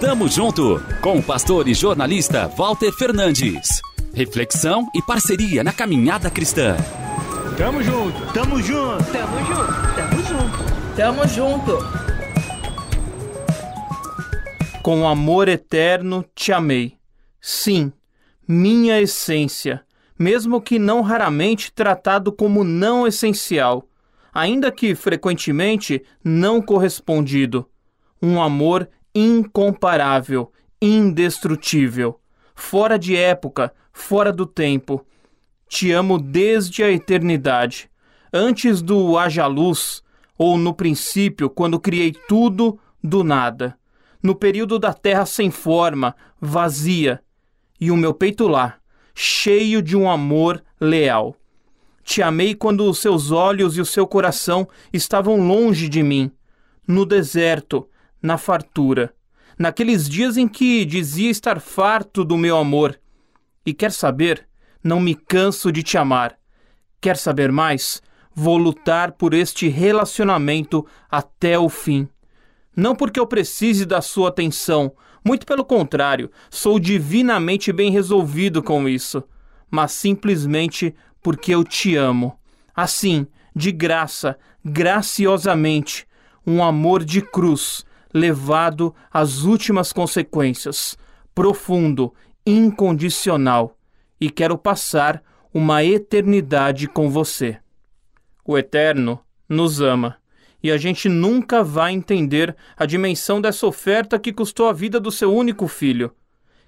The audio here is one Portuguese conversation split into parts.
Tamo junto com o pastor e jornalista Walter Fernandes. Reflexão e parceria na caminhada cristã. Tamo junto, tamo junto, tamo junto, tamo junto, tamo junto. Com amor eterno te amei. Sim, minha essência, mesmo que não raramente tratado como não essencial, ainda que frequentemente não correspondido. Um amor incomparável, indestrutível, fora de época, fora do tempo. Te amo desde a eternidade, antes do haja luz, ou no princípio, quando criei tudo do nada, no período da terra sem forma, vazia, e o meu peito lá, cheio de um amor leal. Te amei quando os seus olhos e o seu coração estavam longe de mim, no deserto, na fartura, naqueles dias em que dizia estar farto do meu amor. E quer saber? Não me canso de te amar. Quer saber mais? Vou lutar por este relacionamento até o fim. Não porque eu precise da sua atenção, muito pelo contrário, sou divinamente bem resolvido com isso, mas simplesmente porque eu te amo. Assim, de graça, graciosamente, um amor de cruz levado às últimas consequências, profundo, incondicional, e quero passar uma eternidade com você. O Eterno nos ama, e a gente nunca vai entender a dimensão dessa oferta que custou a vida do seu único filho.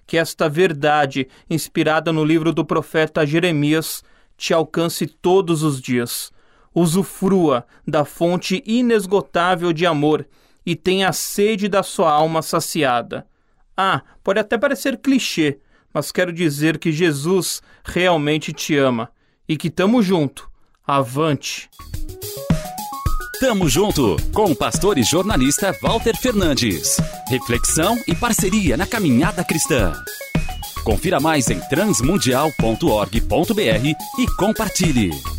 Que esta verdade, inspirada no livro do profeta Jeremias, te alcance todos os dias. Usufrua da fonte inesgotável de amor e tenha a sede da sua alma saciada. Ah, pode até parecer clichê, mas quero dizer que Jesus realmente te ama e que tamo junto. Avante! Tamo junto com o pastor e jornalista Walter Fernandes. Reflexão e parceria na caminhada cristã. Confira mais em transmundial.org.br e compartilhe.